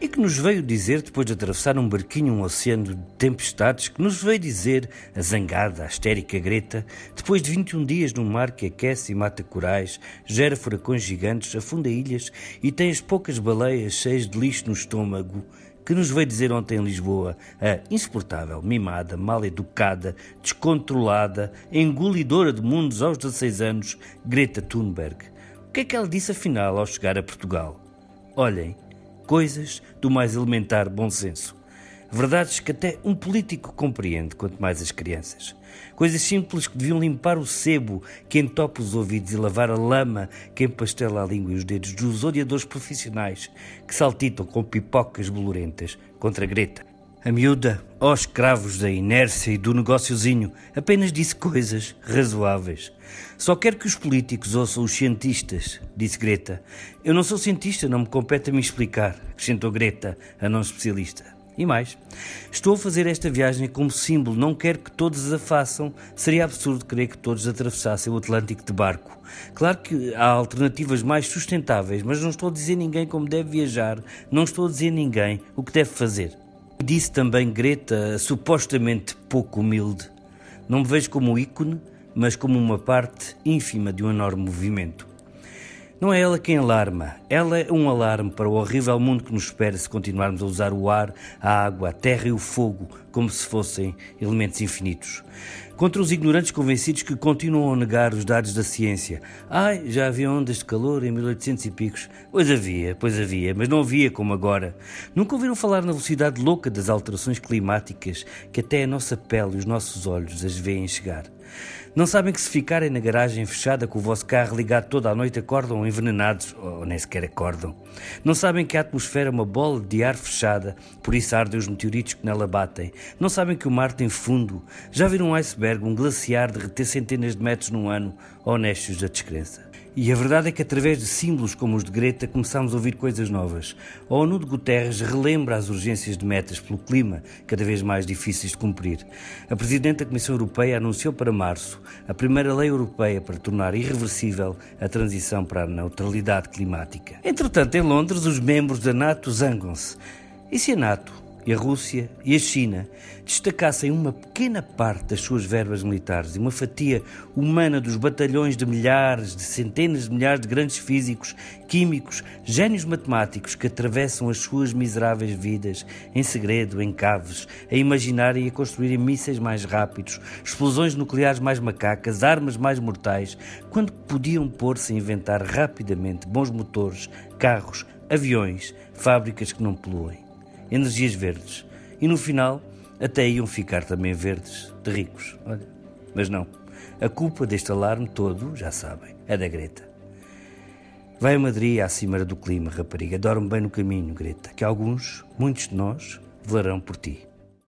e que nos veio dizer, depois de atravessar um barquinho um oceano de tempestades, que nos veio dizer a zangada, a histérica Greta, depois de 21 dias num mar que aquece e mata corais, gera furacões gigantes, afunda ilhas e tem as poucas baleias cheias de lixo no estômago, que nos veio dizer ontem em Lisboa a insuportável, mimada, mal educada, descontrolada, engolidora de mundos aos 16 anos, Greta Thunberg. O que é que ela disse afinal ao chegar a Portugal? Olhem, coisas do mais elementar bom senso. Verdades que até um político compreende, quanto mais as crianças. Coisas simples que deviam limpar o sebo que entope os ouvidos e lavar a lama que empastela a língua e os dedos dos odiadores profissionais que saltitam com pipocas bolorentas contra Greta. A miúda, ó escravos da inércia e do negóciozinho, apenas disse coisas razoáveis. Só quero que os políticos ouçam os cientistas, disse Greta. Eu não sou cientista, não me compete a me explicar, acrescentou Greta, a não especialista. E mais, estou a fazer esta viagem como símbolo, não quero que todos a façam. Seria absurdo querer que todos atravessassem o Atlântico de barco. Claro que há alternativas mais sustentáveis, mas não estou a dizer ninguém como deve viajar, não estou a dizer ninguém o que deve fazer. Disse também Greta, supostamente pouco humilde. Não me vejo como ícone, mas como uma parte ínfima de um enorme movimento. Não é ela quem alarma, ela é um alarme para o horrível mundo que nos espera se continuarmos a usar o ar, a água, a terra e o fogo como se fossem elementos infinitos. Contra os ignorantes convencidos que continuam a negar os dados da ciência. Ai, já havia ondas de calor em 1800 e picos. Pois havia, pois havia, mas não havia como agora. Nunca ouviram falar na velocidade louca das alterações climáticas que até a nossa pele e os nossos olhos as veem chegar. Não sabem que se ficarem na garagem fechada com o vosso carro ligado toda a noite acordam envenenados, ou nem sequer acordam. Não sabem que a atmosfera é uma bola de ar fechada, por isso ardem os meteoritos que nela batem. Não sabem que o mar tem fundo. Já viram um iceberg, um glaciar derreter centenas de metros num ano, honestos da descrença. E a verdade é que através de símbolos como os de Greta começamos a ouvir coisas novas. A ONU de Guterres relembra as urgências de metas pelo clima, cada vez mais difíceis de cumprir. A Presidente da Comissão Europeia anunciou para março a primeira lei europeia para tornar irreversível a transição para a neutralidade climática. Entretanto, em Londres, os membros da NATO zangam-se. E se a NATO e a Rússia e a China destacassem uma pequena parte das suas verbas militares e uma fatia humana dos batalhões de milhares, de centenas de milhares de grandes físicos, químicos, gênios matemáticos que atravessam as suas miseráveis vidas em segredo, em caves, a imaginarem e a construírem mísseis mais rápidos, explosões nucleares mais macacas, armas mais mortais, quando podiam pôr-se a inventar rapidamente bons motores, carros, aviões, fábricas que não poluem energias verdes. E no final até iam ficar também verdes, de ricos. Olha. Mas não. A culpa deste alarme todo, já sabem, é da Greta. Vai a Madrid à cimeira do clima, rapariga. Dorme bem no caminho, Greta, que alguns, muitos de nós, velarão por ti.